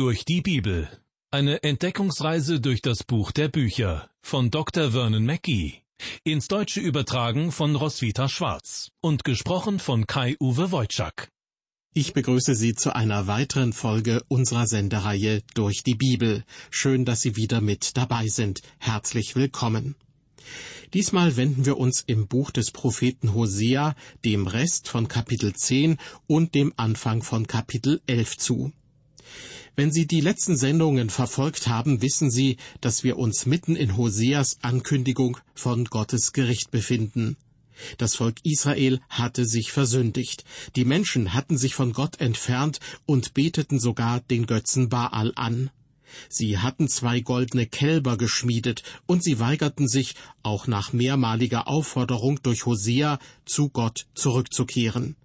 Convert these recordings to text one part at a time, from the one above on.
Durch die Bibel. Eine Entdeckungsreise durch das Buch der Bücher von Dr. Vernon Mackey. Ins Deutsche übertragen von Roswitha Schwarz und gesprochen von Kai-Uwe Wojczak. Ich begrüße Sie zu einer weiteren Folge unserer Sendereihe Durch die Bibel. Schön, dass Sie wieder mit dabei sind. Herzlich willkommen. Diesmal wenden wir uns im Buch des Propheten Hosea dem Rest von Kapitel 10 und dem Anfang von Kapitel 11 zu. Wenn Sie die letzten Sendungen verfolgt haben, wissen Sie, dass wir uns mitten in Hoseas Ankündigung von Gottes Gericht befinden. Das Volk Israel hatte sich versündigt. Die Menschen hatten sich von Gott entfernt und beteten sogar den Götzen Baal an. Sie hatten zwei goldene Kälber geschmiedet, und sie weigerten sich, auch nach mehrmaliger Aufforderung durch Hosea, zu Gott zurückzukehren.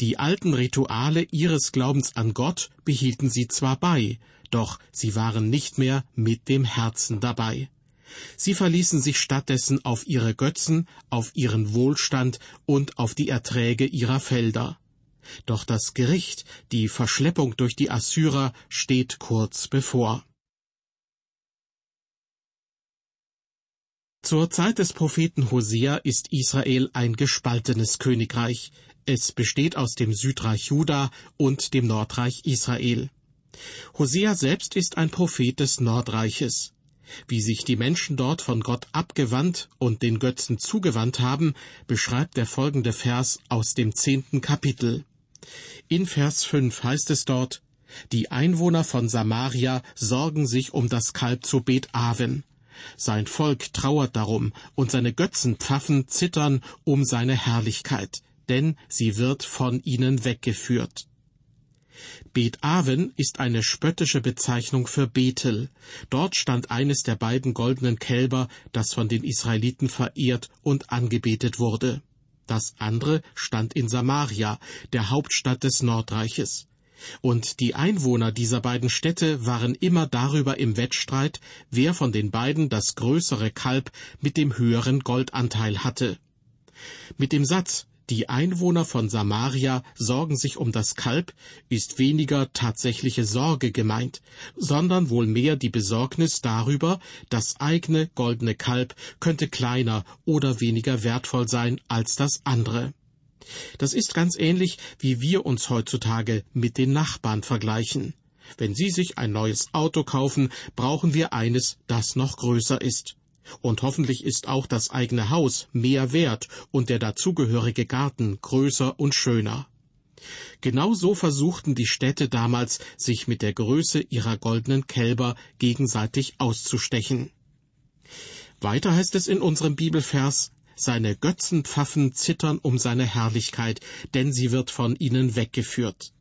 Die alten Rituale ihres Glaubens an Gott behielten sie zwar bei, doch sie waren nicht mehr mit dem Herzen dabei. Sie verließen sich stattdessen auf ihre Götzen, auf ihren Wohlstand und auf die Erträge ihrer Felder. Doch das Gericht, die Verschleppung durch die Assyrer, steht kurz bevor. Zur Zeit des Propheten Hosea ist Israel ein gespaltenes Königreich. Es besteht aus dem Südreich Juda und dem Nordreich Israel. Hosea selbst ist ein Prophet des Nordreiches. Wie sich die Menschen dort von Gott abgewandt und den Götzen zugewandt haben, beschreibt der folgende Vers aus dem zehnten Kapitel. In Vers 5 heißt es dort, die Einwohner von Samaria sorgen sich um das Kalb zu Bet Aven. Sein Volk trauert darum, und seine Götzenpfaffen zittern um seine Herrlichkeit, denn sie wird von ihnen weggeführt. Bet Aven ist eine spöttische Bezeichnung für Bethel. Dort stand eines der beiden goldenen Kälber, das von den Israeliten verehrt und angebetet wurde. Das andere stand in Samaria, der Hauptstadt des Nordreiches. Und die Einwohner dieser beiden Städte waren immer darüber im Wettstreit, wer von den beiden das größere Kalb mit dem höheren Goldanteil hatte. Mit dem Satz die Einwohner von Samaria sorgen sich um das Kalb, ist weniger tatsächliche Sorge gemeint, sondern wohl mehr die Besorgnis darüber, das eigene goldene Kalb könnte kleiner oder weniger wertvoll sein als das andere. Das ist ganz ähnlich, wie wir uns heutzutage mit den Nachbarn vergleichen. Wenn Sie sich ein neues Auto kaufen, brauchen wir eines, das noch größer ist. Und hoffentlich ist auch das eigene Haus mehr wert und der dazugehörige Garten größer und schöner. Genau so versuchten die Städte damals, sich mit der Größe ihrer goldenen Kälber gegenseitig auszustechen. Weiter heißt es in unserem Bibelvers, seine Götzenpfaffen zittern um seine Herrlichkeit, denn sie wird von ihnen weggeführt.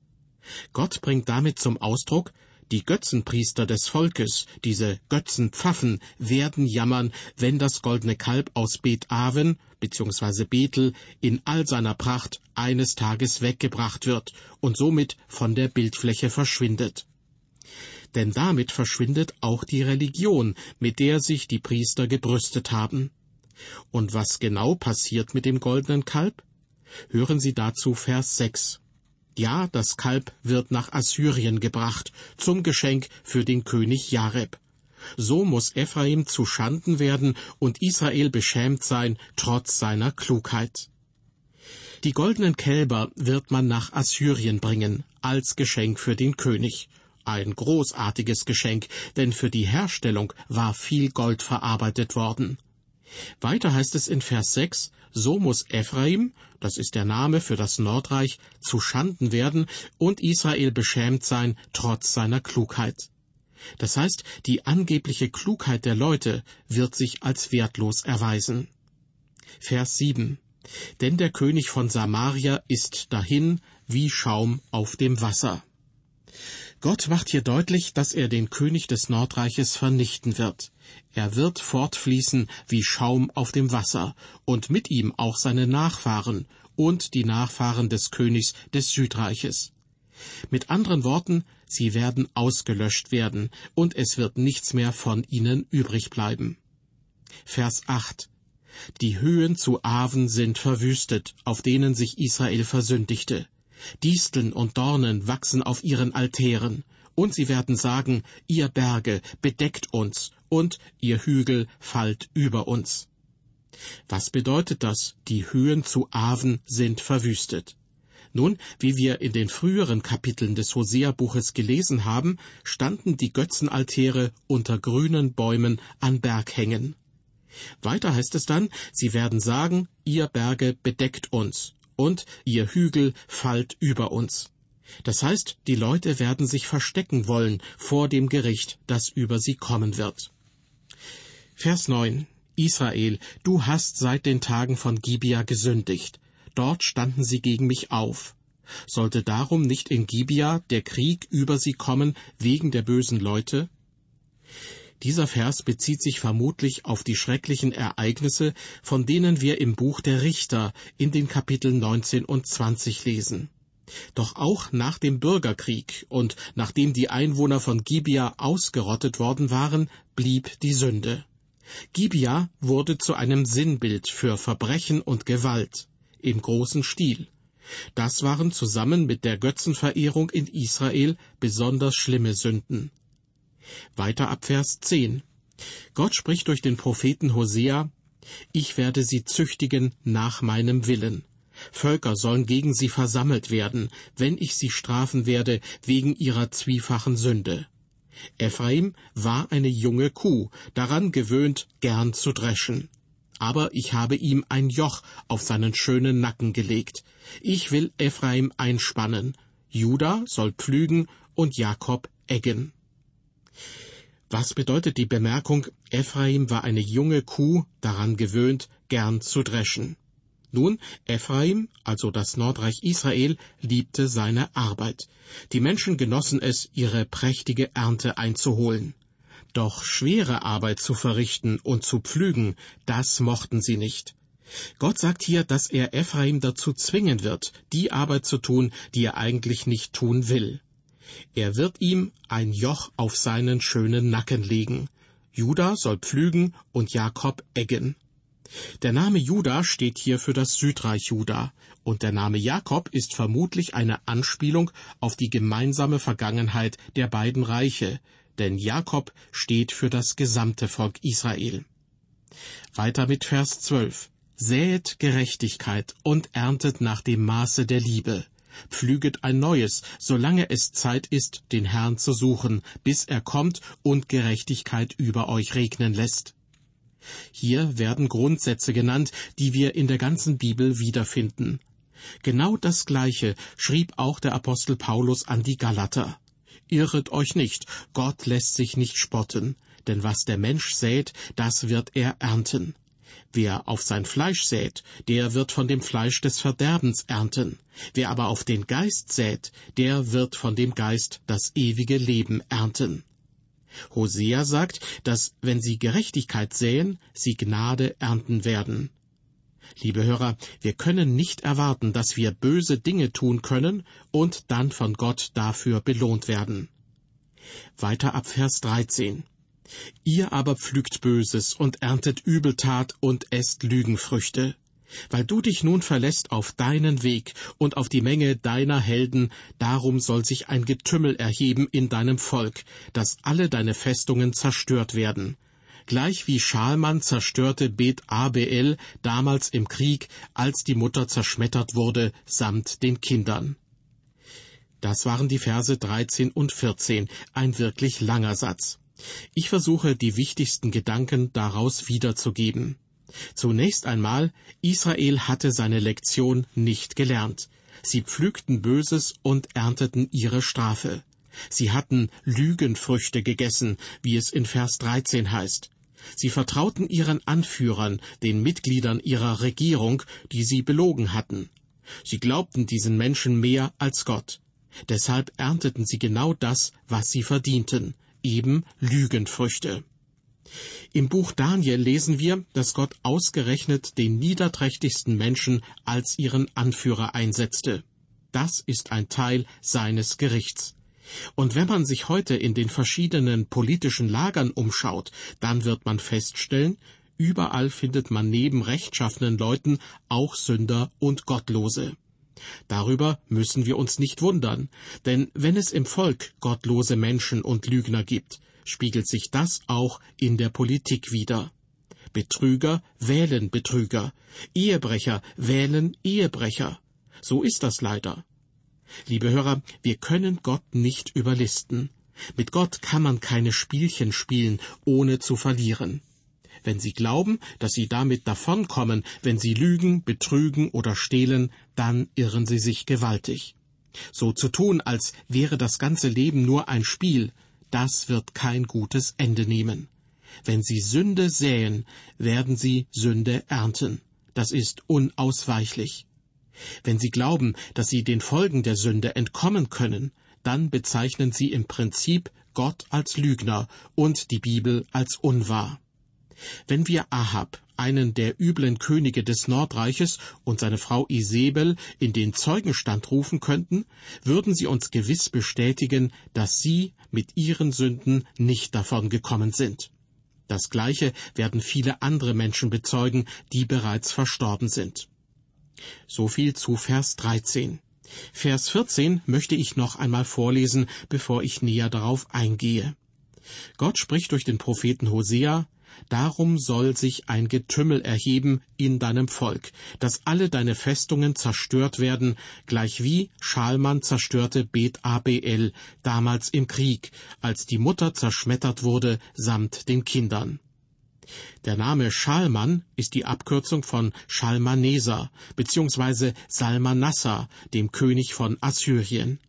Gott bringt damit zum Ausdruck, die Götzenpriester des Volkes, diese Götzenpfaffen, werden jammern, wenn das goldene Kalb aus Bet Aven bzw. Bethel in all seiner Pracht eines Tages weggebracht wird und somit von der Bildfläche verschwindet. Denn damit verschwindet auch die Religion, mit der sich die Priester gebrüstet haben. Und was genau passiert mit dem goldenen Kalb? Hören Sie dazu Vers 6. Ja, das Kalb wird nach Assyrien gebracht, zum Geschenk für den König Jareb. So muss Ephraim zu Schanden werden und Israel beschämt sein, trotz seiner Klugheit. Die goldenen Kälber wird man nach Assyrien bringen, als Geschenk für den König. Ein großartiges Geschenk, denn für die Herstellung war viel Gold verarbeitet worden. Weiter heißt es in Vers 6, so muss Ephraim, das ist der Name für das Nordreich, zu Schanden werden und Israel beschämt sein, trotz seiner Klugheit. Das heißt, die angebliche Klugheit der Leute wird sich als wertlos erweisen. Vers 7. Denn der König von Samaria ist dahin wie Schaum auf dem Wasser. Gott macht hier deutlich, dass er den König des Nordreiches vernichten wird. Er wird fortfließen wie Schaum auf dem Wasser, und mit ihm auch seine Nachfahren und die Nachfahren des Königs des Südreiches. Mit anderen Worten, sie werden ausgelöscht werden, und es wird nichts mehr von ihnen übrig bleiben. Vers 8 Die Höhen zu Aven sind verwüstet, auf denen sich Israel versündigte. Disteln und Dornen wachsen auf ihren Altären, Und sie werden sagen, ihr Berge, bedeckt uns, und ihr Hügel fallt über uns. Was bedeutet das? Die Höhen zu Aven sind verwüstet. Nun, wie wir in den früheren Kapiteln des Hosea-Buches gelesen haben, standen die Götzenaltäre unter grünen Bäumen an Berghängen. Weiter heißt es dann, sie werden sagen, ihr Berge bedeckt uns und ihr Hügel fallt über uns. Das heißt, die Leute werden sich verstecken wollen vor dem Gericht, das über sie kommen wird. Vers 9 Israel, du hast seit den Tagen von Gibea gesündigt. Dort standen sie gegen mich auf. Sollte darum nicht in Gibea der Krieg über sie kommen wegen der bösen Leute? Dieser Vers bezieht sich vermutlich auf die schrecklichen Ereignisse, von denen wir im Buch der Richter in den Kapiteln 19 und 20 lesen. Doch auch nach dem Bürgerkrieg und nachdem die Einwohner von Gibea ausgerottet worden waren, blieb die Sünde. Gibea wurde zu einem Sinnbild für Verbrechen und Gewalt im großen Stil. Das waren zusammen mit der Götzenverehrung in Israel besonders schlimme Sünden. Weiter ab Vers 10. Gott spricht durch den Propheten Hosea, Ich werde sie züchtigen nach meinem Willen. Völker sollen gegen sie versammelt werden, wenn ich sie strafen werde wegen ihrer zwiefachen Sünde. Ephraim war eine junge Kuh, daran gewöhnt, gern zu dreschen. Aber ich habe ihm ein Joch auf seinen schönen Nacken gelegt. Ich will Ephraim einspannen. Juda soll pflügen und Jakob eggen. Was bedeutet die Bemerkung, Ephraim war eine junge Kuh, daran gewöhnt, gern zu dreschen? Nun, Ephraim, also das Nordreich Israel, liebte seine Arbeit. Die Menschen genossen es, ihre prächtige Ernte einzuholen. Doch schwere Arbeit zu verrichten und zu pflügen, das mochten sie nicht. Gott sagt hier, dass er Ephraim dazu zwingen wird, die Arbeit zu tun, die er eigentlich nicht tun will. Er wird ihm ein Joch auf seinen schönen Nacken legen. Juda soll pflügen und Jakob eggen. Der Name Juda steht hier für das Südreich Juda, und der Name Jakob ist vermutlich eine Anspielung auf die gemeinsame Vergangenheit der beiden Reiche, denn Jakob steht für das gesamte Volk Israel. Weiter mit Vers 12. Säet Gerechtigkeit und erntet nach dem Maße der Liebe. Pflüget ein neues, solange es Zeit ist, den Herrn zu suchen, bis er kommt und Gerechtigkeit über euch regnen lässt. Hier werden Grundsätze genannt, die wir in der ganzen Bibel wiederfinden. Genau das Gleiche schrieb auch der Apostel Paulus an die Galater. Irret euch nicht, Gott lässt sich nicht spotten, denn was der Mensch sät, das wird er ernten. Wer auf sein Fleisch sät, der wird von dem Fleisch des Verderbens ernten. Wer aber auf den Geist sät, der wird von dem Geist das ewige Leben ernten. Hosea sagt, dass wenn sie Gerechtigkeit säen, sie Gnade ernten werden. Liebe Hörer, wir können nicht erwarten, dass wir böse Dinge tun können und dann von Gott dafür belohnt werden. Weiter ab Vers 13. Ihr aber pflügt Böses und erntet Übeltat und esst Lügenfrüchte. Weil du dich nun verlässt auf deinen Weg und auf die Menge deiner Helden, darum soll sich ein Getümmel erheben in deinem Volk, dass alle deine Festungen zerstört werden. Gleich wie Schalman zerstörte Bet Abel damals im Krieg, als die Mutter zerschmettert wurde, samt den Kindern. Das waren die Verse 13 und 14, ein wirklich langer Satz. Ich versuche, die wichtigsten Gedanken daraus wiederzugeben. Zunächst einmal, Israel hatte seine Lektion nicht gelernt. Sie pflügten Böses und ernteten ihre Strafe. Sie hatten Lügenfrüchte gegessen, wie es in Vers 13 heißt. Sie vertrauten ihren Anführern, den Mitgliedern ihrer Regierung, die sie belogen hatten. Sie glaubten diesen Menschen mehr als Gott. Deshalb ernteten sie genau das, was sie verdienten, eben Lügenfrüchte. Im Buch Daniel lesen wir, dass Gott ausgerechnet den niederträchtigsten Menschen als ihren Anführer einsetzte. Das ist ein Teil seines Gerichts. Und wenn man sich heute in den verschiedenen politischen Lagern umschaut, dann wird man feststellen, überall findet man neben rechtschaffenen Leuten auch Sünder und Gottlose. Darüber müssen wir uns nicht wundern, denn wenn es im Volk gottlose Menschen und Lügner gibt, spiegelt sich das auch in der Politik wider. Betrüger wählen Betrüger, Ehebrecher wählen Ehebrecher. So ist das leider. Liebe Hörer, wir können Gott nicht überlisten. Mit Gott kann man keine Spielchen spielen, ohne zu verlieren. Wenn Sie glauben, dass Sie damit davonkommen, wenn Sie lügen, betrügen oder stehlen, dann irren Sie sich gewaltig. So zu tun, als wäre das ganze Leben nur ein Spiel, das wird kein gutes Ende nehmen. Wenn Sie Sünde säen, werden Sie Sünde ernten. Das ist unausweichlich. Wenn Sie glauben, dass Sie den Folgen der Sünde entkommen können, dann bezeichnen Sie im Prinzip Gott als Lügner und die Bibel als unwahr. Wenn wir Ahab, einen der üblen Könige des Nordreiches, und seine Frau Isabel in den Zeugenstand rufen könnten, würden sie uns gewiss bestätigen, dass sie mit ihren Sünden nicht davon gekommen sind. Das Gleiche werden viele andere Menschen bezeugen, die bereits verstorben sind. So viel zu Vers 13. Vers 14 möchte ich noch einmal vorlesen, bevor ich näher darauf eingehe. Gott spricht durch den Propheten Hosea, Darum soll sich ein Getümmel erheben in deinem Volk, dass alle deine Festungen zerstört werden, gleichwie Schalman zerstörte Bet Abel damals im Krieg, als die Mutter zerschmettert wurde samt den Kindern. Der Name Schalman ist die Abkürzung von Schalmaneser bzw. Salmanassar, dem König von Assyrien.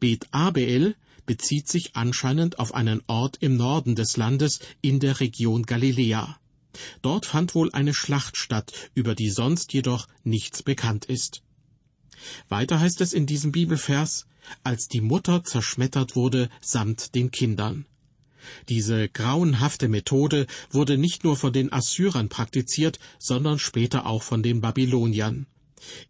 Bet Abel bezieht sich anscheinend auf einen Ort im Norden des Landes in der Region Galiläa. Dort fand wohl eine Schlacht statt, über die sonst jedoch nichts bekannt ist. Weiter heißt es in diesem Bibelvers, als die Mutter zerschmettert wurde samt den Kindern. Diese grauenhafte Methode wurde nicht nur von den Assyrern praktiziert, sondern später auch von den Babyloniern.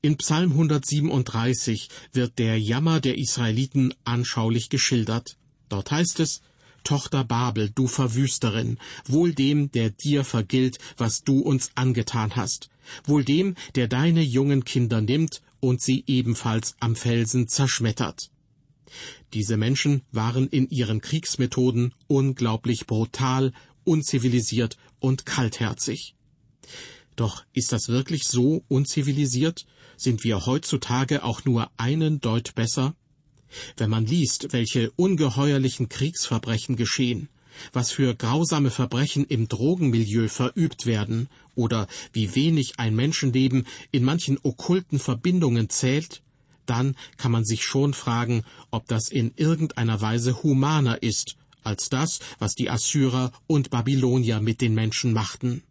In Psalm 137 wird der Jammer der Israeliten anschaulich geschildert. Dort heißt es, Tochter Babel, du Verwüsterin, wohl dem, der dir vergilt, was du uns angetan hast, wohl dem, der deine jungen Kinder nimmt und sie ebenfalls am Felsen zerschmettert. Diese Menschen waren in ihren Kriegsmethoden unglaublich brutal, unzivilisiert und kaltherzig. Doch ist das wirklich so unzivilisiert? Sind wir heutzutage auch nur einen Deut besser? Wenn man liest, welche ungeheuerlichen Kriegsverbrechen geschehen, was für grausame Verbrechen im Drogenmilieu verübt werden oder wie wenig ein Menschenleben in manchen okkulten Verbindungen zählt, dann kann man sich schon fragen, ob das in irgendeiner Weise humaner ist als das, was die Assyrer und Babylonier mit den Menschen machten.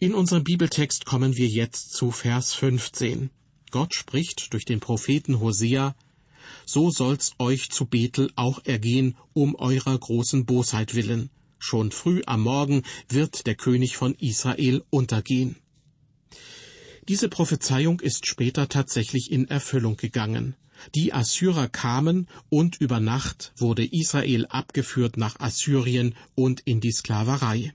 In unserem Bibeltext kommen wir jetzt zu Vers 15. Gott spricht durch den Propheten Hosea, so soll's euch zu Bethel auch ergehen, um eurer großen Bosheit willen. Schon früh am Morgen wird der König von Israel untergehen. Diese Prophezeiung ist später tatsächlich in Erfüllung gegangen. Die Assyrer kamen und über Nacht wurde Israel abgeführt nach Assyrien und in die Sklaverei.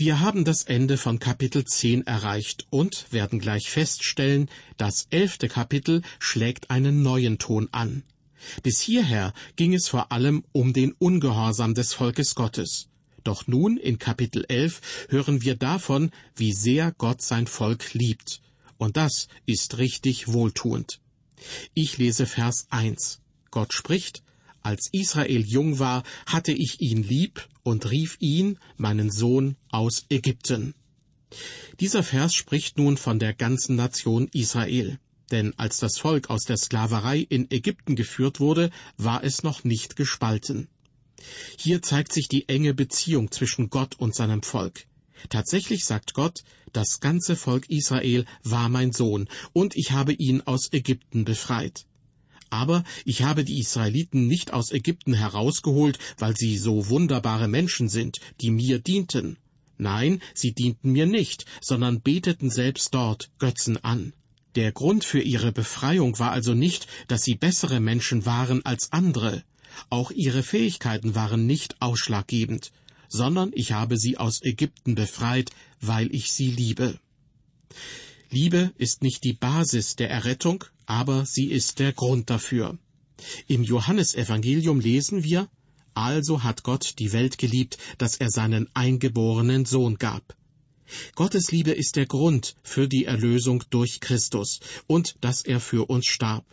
Wir haben das Ende von Kapitel 10 erreicht und werden gleich feststellen, das elfte Kapitel schlägt einen neuen Ton an. Bis hierher ging es vor allem um den Ungehorsam des Volkes Gottes. Doch nun in Kapitel 11 hören wir davon, wie sehr Gott sein Volk liebt. Und das ist richtig wohltuend. Ich lese Vers 1. Gott spricht, als Israel jung war, hatte ich ihn lieb und rief ihn, meinen Sohn, aus Ägypten. Dieser Vers spricht nun von der ganzen Nation Israel. Denn als das Volk aus der Sklaverei in Ägypten geführt wurde, war es noch nicht gespalten. Hier zeigt sich die enge Beziehung zwischen Gott und seinem Volk. Tatsächlich sagt Gott, das ganze Volk Israel war mein Sohn, und ich habe ihn aus Ägypten befreit. Aber ich habe die Israeliten nicht aus Ägypten herausgeholt, weil sie so wunderbare Menschen sind, die mir dienten. Nein, sie dienten mir nicht, sondern beteten selbst dort Götzen an. Der Grund für ihre Befreiung war also nicht, dass sie bessere Menschen waren als andere. Auch ihre Fähigkeiten waren nicht ausschlaggebend, sondern ich habe sie aus Ägypten befreit, weil ich sie liebe. Liebe ist nicht die Basis der Errettung, aber sie ist der Grund dafür. Im Johannesevangelium lesen wir, also hat Gott die Welt geliebt, dass er seinen eingeborenen Sohn gab. Gottes Liebe ist der Grund für die Erlösung durch Christus und dass er für uns starb.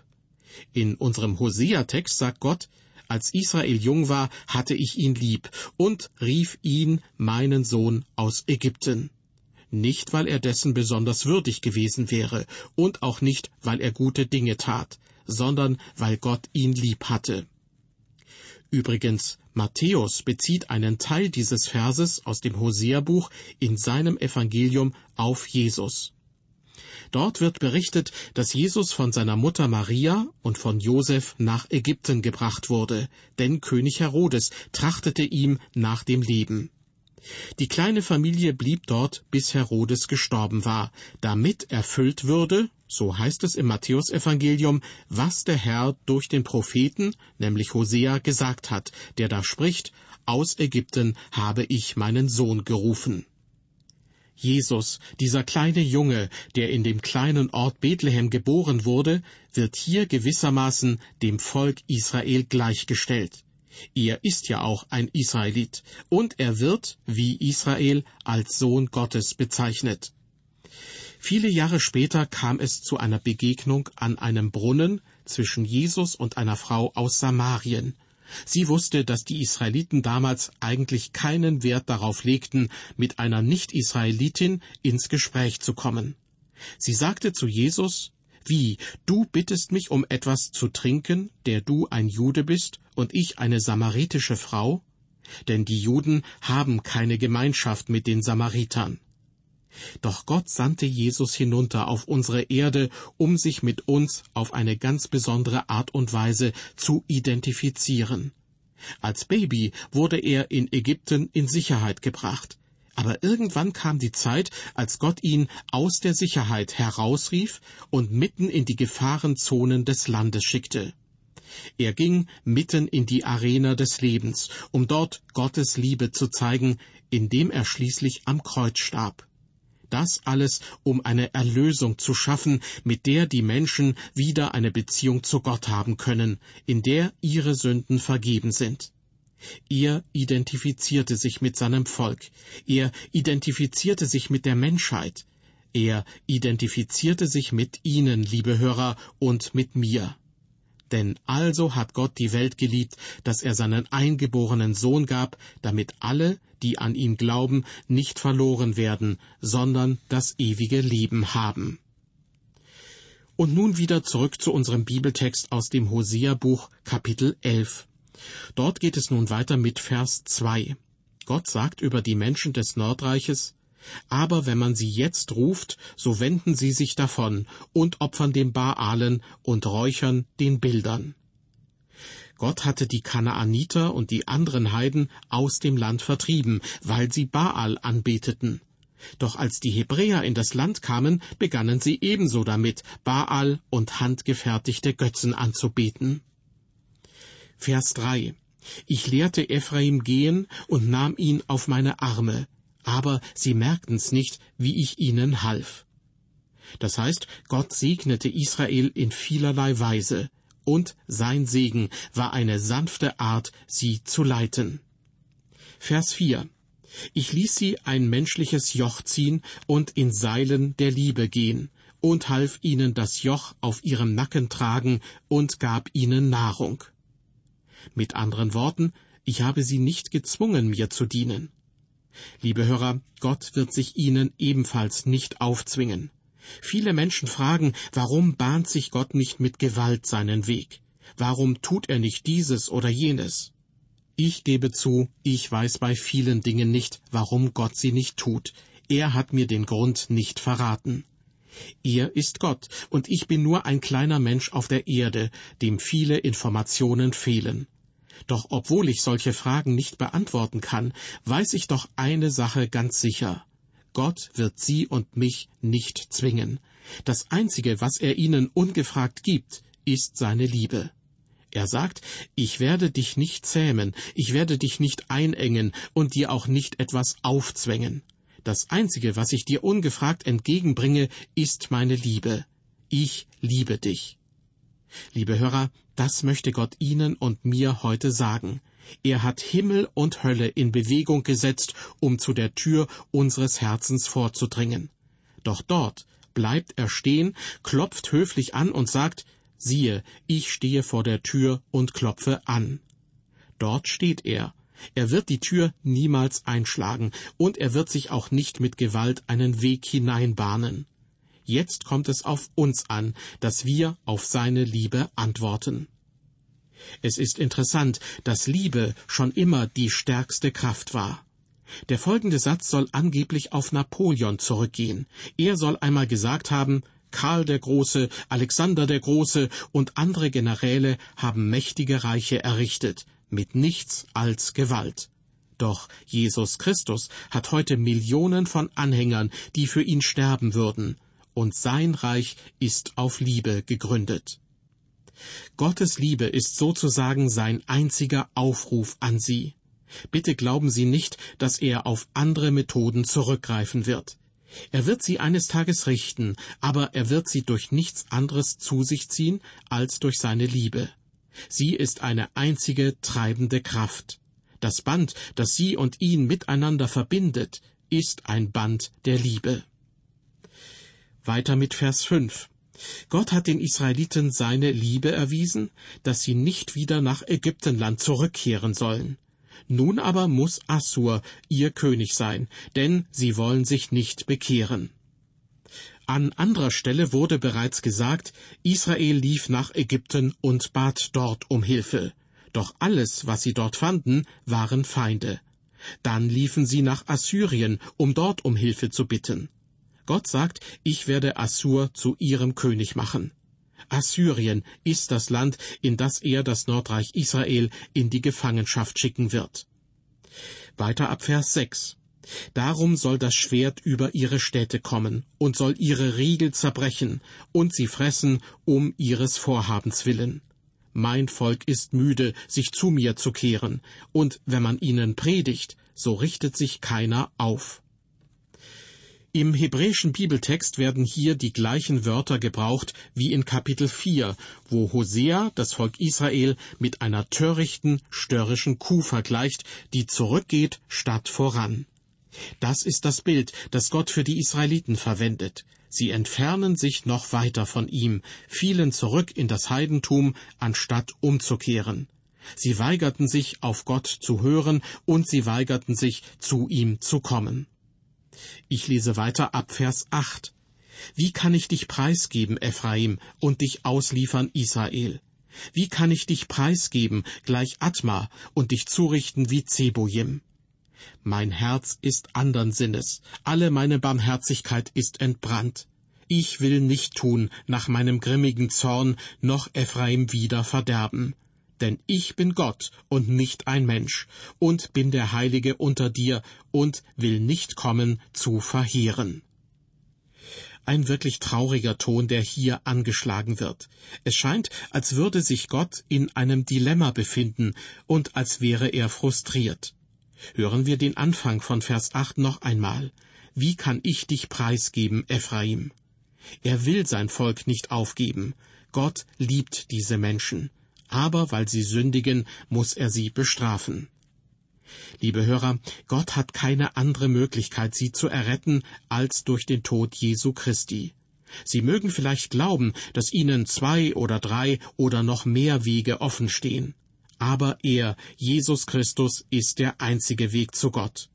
In unserem Hosea-Text sagt Gott, als Israel jung war, hatte ich ihn lieb und rief ihn, meinen Sohn, aus Ägypten. Nicht, weil er dessen besonders würdig gewesen wäre und auch nicht, weil er gute Dinge tat, sondern weil Gott ihn lieb hatte. Übrigens, Matthäus bezieht einen Teil dieses Verses aus dem Hosea-Buch in seinem Evangelium auf Jesus. Dort wird berichtet, dass Jesus von seiner Mutter Maria und von Josef nach Ägypten gebracht wurde, denn König Herodes trachtete ihm nach dem Leben. Die kleine Familie blieb dort, bis Herodes gestorben war, damit erfüllt würde, so heißt es im Matthäusevangelium, was der Herr durch den Propheten, nämlich Hosea, gesagt hat, der da spricht, aus Ägypten habe ich meinen Sohn gerufen. Jesus, dieser kleine Junge, der in dem kleinen Ort Bethlehem geboren wurde, wird hier gewissermaßen dem Volk Israel gleichgestellt. Er ist ja auch ein Israelit, und er wird, wie Israel, als Sohn Gottes bezeichnet. Viele Jahre später kam es zu einer Begegnung an einem Brunnen zwischen Jesus und einer Frau aus Samarien. Sie wusste, dass die Israeliten damals eigentlich keinen Wert darauf legten, mit einer Nicht-Israelitin ins Gespräch zu kommen. Sie sagte zu Jesus, wie, du bittest mich um etwas zu trinken, der du ein Jude bist und ich eine samaritische Frau? Denn die Juden haben keine Gemeinschaft mit den Samaritern. Doch Gott sandte Jesus hinunter auf unsere Erde, um sich mit uns auf eine ganz besondere Art und Weise zu identifizieren. Als Baby wurde er in Ägypten in Sicherheit gebracht. Aber irgendwann kam die Zeit, als Gott ihn aus der Sicherheit herausrief und mitten in die Gefahrenzonen des Landes schickte. Er ging mitten in die Arena des Lebens, um dort Gottes Liebe zu zeigen, indem er schließlich am Kreuz starb. Das alles, um eine Erlösung zu schaffen, mit der die Menschen wieder eine Beziehung zu Gott haben können, in der ihre Sünden vergeben sind. Er identifizierte sich mit seinem Volk. Er identifizierte sich mit der Menschheit. Er identifizierte sich mit Ihnen, liebe Hörer, und mit mir. Denn also hat Gott die Welt geliebt, dass er seinen eingeborenen Sohn gab, damit alle, die an ihn glauben, nicht verloren werden, sondern das ewige Leben haben. Und nun wieder zurück zu unserem Bibeltext aus dem Hosea-Buch Kapitel 11. Dort geht es nun weiter mit Vers 2. Gott sagt über die Menschen des Nordreiches, aber wenn man sie jetzt ruft, so wenden sie sich davon und opfern dem Baalen und räuchern den Bildern. Gott hatte die Kanaaniter und die anderen Heiden aus dem Land vertrieben, weil sie Baal anbeteten. Doch als die Hebräer in das Land kamen, begannen sie ebenso damit, Baal und handgefertigte Götzen anzubeten. Vers 3 Ich lehrte Ephraim gehen und nahm ihn auf meine Arme, aber sie merkten's nicht, wie ich ihnen half. Das heißt, Gott segnete Israel in vielerlei Weise, und sein Segen war eine sanfte Art, sie zu leiten. Vers 4 Ich ließ sie ein menschliches Joch ziehen und in Seilen der Liebe gehen, und half ihnen das Joch auf ihrem Nacken tragen und gab ihnen Nahrung. Mit anderen Worten, ich habe sie nicht gezwungen, mir zu dienen. Liebe Hörer, Gott wird sich ihnen ebenfalls nicht aufzwingen. Viele Menschen fragen, warum bahnt sich Gott nicht mit Gewalt seinen Weg? Warum tut er nicht dieses oder jenes? Ich gebe zu, ich weiß bei vielen Dingen nicht, warum Gott sie nicht tut. Er hat mir den Grund nicht verraten. Er ist Gott, und ich bin nur ein kleiner Mensch auf der Erde, dem viele Informationen fehlen. Doch obwohl ich solche Fragen nicht beantworten kann, weiß ich doch eine Sache ganz sicher. Gott wird Sie und mich nicht zwingen. Das Einzige, was er Ihnen ungefragt gibt, ist seine Liebe. Er sagt, ich werde dich nicht zähmen, ich werde dich nicht einengen und dir auch nicht etwas aufzwängen. Das Einzige, was ich dir ungefragt entgegenbringe, ist meine Liebe. Ich liebe dich. Liebe Hörer, das möchte Gott Ihnen und mir heute sagen. Er hat Himmel und Hölle in Bewegung gesetzt, um zu der Tür unseres Herzens vorzudringen. Doch dort bleibt er stehen, klopft höflich an und sagt, siehe, ich stehe vor der Tür und klopfe an. Dort steht er. Er wird die Tür niemals einschlagen, und er wird sich auch nicht mit Gewalt einen Weg hineinbahnen. Jetzt kommt es auf uns an, dass wir auf seine Liebe antworten. Es ist interessant, dass Liebe schon immer die stärkste Kraft war. Der folgende Satz soll angeblich auf Napoleon zurückgehen. Er soll einmal gesagt haben, Karl der Große, Alexander der Große und andere Generäle haben mächtige Reiche errichtet, mit nichts als Gewalt. Doch Jesus Christus hat heute Millionen von Anhängern, die für ihn sterben würden, und sein Reich ist auf Liebe gegründet. Gottes Liebe ist sozusagen sein einziger Aufruf an Sie. Bitte glauben Sie nicht, dass er auf andere Methoden zurückgreifen wird. Er wird sie eines Tages richten, aber er wird sie durch nichts anderes zu sich ziehen als durch seine Liebe. Sie ist eine einzige treibende Kraft. Das Band, das sie und ihn miteinander verbindet, ist ein Band der Liebe. Weiter mit Vers 5. Gott hat den Israeliten seine Liebe erwiesen, dass sie nicht wieder nach Ägyptenland zurückkehren sollen. Nun aber muss Assur ihr König sein, denn sie wollen sich nicht bekehren. An anderer Stelle wurde bereits gesagt, Israel lief nach Ägypten und bat dort um Hilfe. Doch alles, was sie dort fanden, waren Feinde. Dann liefen sie nach Assyrien, um dort um Hilfe zu bitten. Gott sagt, ich werde Assur zu ihrem König machen. Assyrien ist das Land, in das er das Nordreich Israel in die Gefangenschaft schicken wird. Weiter ab Vers 6. Darum soll das Schwert über ihre Städte kommen und soll ihre Riegel zerbrechen und sie fressen um ihres Vorhabens willen. Mein Volk ist müde, sich zu mir zu kehren, und wenn man ihnen predigt, so richtet sich keiner auf. Im hebräischen Bibeltext werden hier die gleichen Wörter gebraucht wie in Kapitel 4, wo Hosea das Volk Israel mit einer törichten, störrischen Kuh vergleicht, die zurückgeht statt voran. Das ist das Bild, das Gott für die Israeliten verwendet. Sie entfernen sich noch weiter von ihm, fielen zurück in das Heidentum, anstatt umzukehren. Sie weigerten sich, auf Gott zu hören, und sie weigerten sich, zu ihm zu kommen. Ich lese weiter ab Vers 8. Wie kann ich dich preisgeben, Ephraim, und dich ausliefern, Israel? Wie kann ich dich preisgeben, gleich Atma, und dich zurichten wie Zebojim? Mein Herz ist andern Sinnes, alle meine Barmherzigkeit ist entbrannt. Ich will nicht tun nach meinem grimmigen Zorn, noch Ephraim wieder verderben denn ich bin Gott und nicht ein Mensch, und bin der Heilige unter dir und will nicht kommen zu verheeren. Ein wirklich trauriger Ton, der hier angeschlagen wird. Es scheint, als würde sich Gott in einem Dilemma befinden und als wäre er frustriert. Hören wir den Anfang von Vers 8 noch einmal. Wie kann ich dich preisgeben, Ephraim? Er will sein Volk nicht aufgeben. Gott liebt diese Menschen aber weil sie sündigen, muss er sie bestrafen. Liebe Hörer, Gott hat keine andere Möglichkeit, sie zu erretten, als durch den Tod Jesu Christi. Sie mögen vielleicht glauben, dass ihnen zwei oder drei oder noch mehr Wege offen stehen. Aber er, Jesus Christus, ist der einzige Weg zu Gott.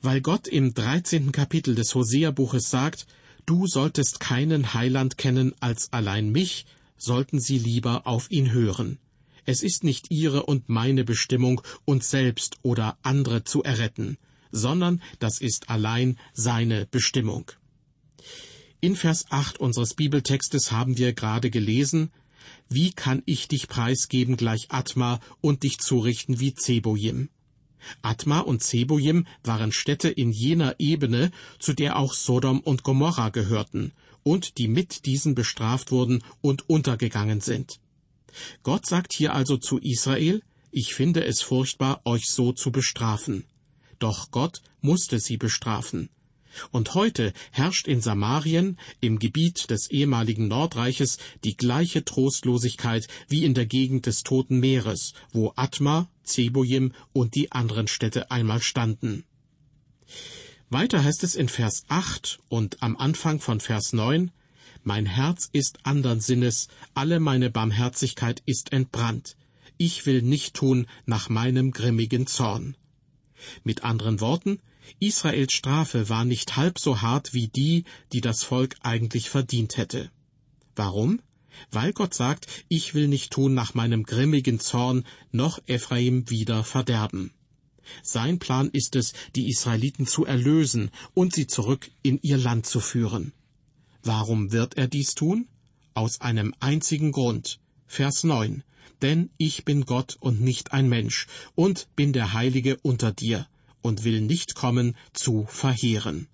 Weil Gott im dreizehnten Kapitel des Hosea-Buches sagt, Du solltest keinen Heiland kennen als allein mich, sollten Sie lieber auf ihn hören. Es ist nicht Ihre und meine Bestimmung, uns selbst oder andere zu erretten, sondern das ist allein seine Bestimmung. In Vers 8 unseres Bibeltextes haben wir gerade gelesen, wie kann ich dich preisgeben gleich Atma und dich zurichten wie Zebojim? Atma und Zebojim waren Städte in jener Ebene, zu der auch Sodom und Gomorra gehörten, und die mit diesen bestraft wurden und untergegangen sind. Gott sagt hier also zu Israel, ich finde es furchtbar, euch so zu bestrafen. Doch Gott musste sie bestrafen. Und heute herrscht in Samarien, im Gebiet des ehemaligen Nordreiches, die gleiche Trostlosigkeit wie in der Gegend des Toten Meeres, wo Atma, Zebojim und die anderen Städte einmal standen. Weiter heißt es in Vers 8 und am Anfang von Vers 9, Mein Herz ist andern Sinnes, alle meine Barmherzigkeit ist entbrannt. Ich will nicht tun nach meinem grimmigen Zorn. Mit anderen Worten, Israels Strafe war nicht halb so hart wie die, die das Volk eigentlich verdient hätte. Warum? Weil Gott sagt, ich will nicht tun nach meinem grimmigen Zorn, noch Ephraim wieder verderben. Sein Plan ist es, die Israeliten zu erlösen und sie zurück in ihr Land zu führen. Warum wird er dies tun? Aus einem einzigen Grund. Vers 9. Denn ich bin Gott und nicht ein Mensch und bin der Heilige unter dir und will nicht kommen zu verheeren.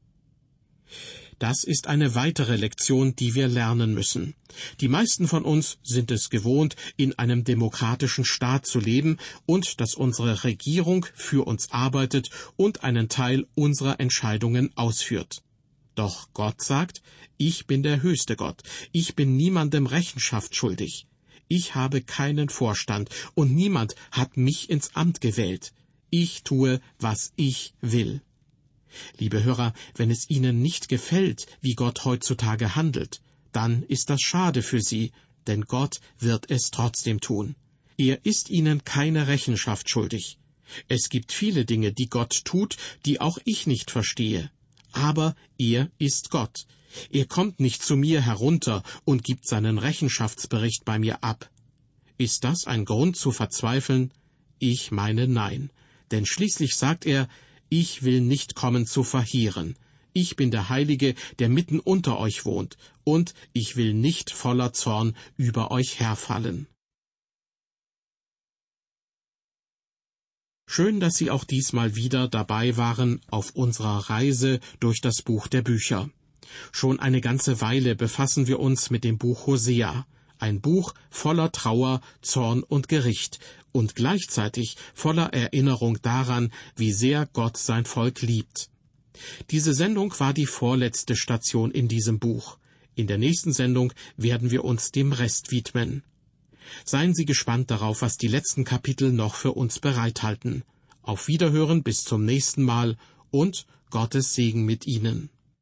Das ist eine weitere Lektion, die wir lernen müssen. Die meisten von uns sind es gewohnt, in einem demokratischen Staat zu leben und dass unsere Regierung für uns arbeitet und einen Teil unserer Entscheidungen ausführt. Doch Gott sagt, ich bin der höchste Gott, ich bin niemandem Rechenschaft schuldig. Ich habe keinen Vorstand und niemand hat mich ins Amt gewählt. Ich tue, was ich will. Liebe Hörer, wenn es Ihnen nicht gefällt, wie Gott heutzutage handelt, dann ist das schade für Sie, denn Gott wird es trotzdem tun. Er ist Ihnen keine Rechenschaft schuldig. Es gibt viele Dinge, die Gott tut, die auch ich nicht verstehe. Aber er ist Gott. Er kommt nicht zu mir herunter und gibt seinen Rechenschaftsbericht bei mir ab. Ist das ein Grund zu verzweifeln? Ich meine nein denn schließlich sagt er, ich will nicht kommen zu verheeren. Ich bin der Heilige, der mitten unter euch wohnt, und ich will nicht voller Zorn über euch herfallen. Schön, dass Sie auch diesmal wieder dabei waren auf unserer Reise durch das Buch der Bücher. Schon eine ganze Weile befassen wir uns mit dem Buch Hosea, ein Buch voller Trauer, Zorn und Gericht, und gleichzeitig voller Erinnerung daran, wie sehr Gott sein Volk liebt. Diese Sendung war die vorletzte Station in diesem Buch. In der nächsten Sendung werden wir uns dem Rest widmen. Seien Sie gespannt darauf, was die letzten Kapitel noch für uns bereithalten. Auf Wiederhören bis zum nächsten Mal und Gottes Segen mit Ihnen.